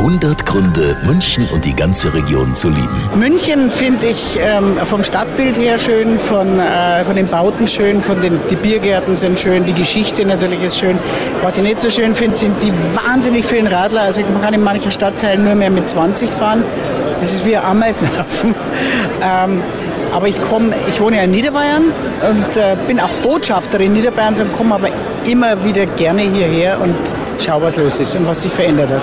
100 Gründe, München und die ganze Region zu lieben. München finde ich ähm, vom Stadtbild her schön, von, äh, von den Bauten schön, von den die Biergärten sind schön, die Geschichte natürlich ist schön. Was ich nicht so schön finde, sind die wahnsinnig vielen Radler. Also man kann in manchen Stadtteilen nur mehr mit 20 fahren. Das ist wie ein Ameisenhaufen. ähm, aber ich komme, ich wohne ja in Niederbayern und äh, bin auch Botschafterin Niederbayerns und komme aber immer wieder gerne hierher und schaue, was los ist und was sich verändert hat.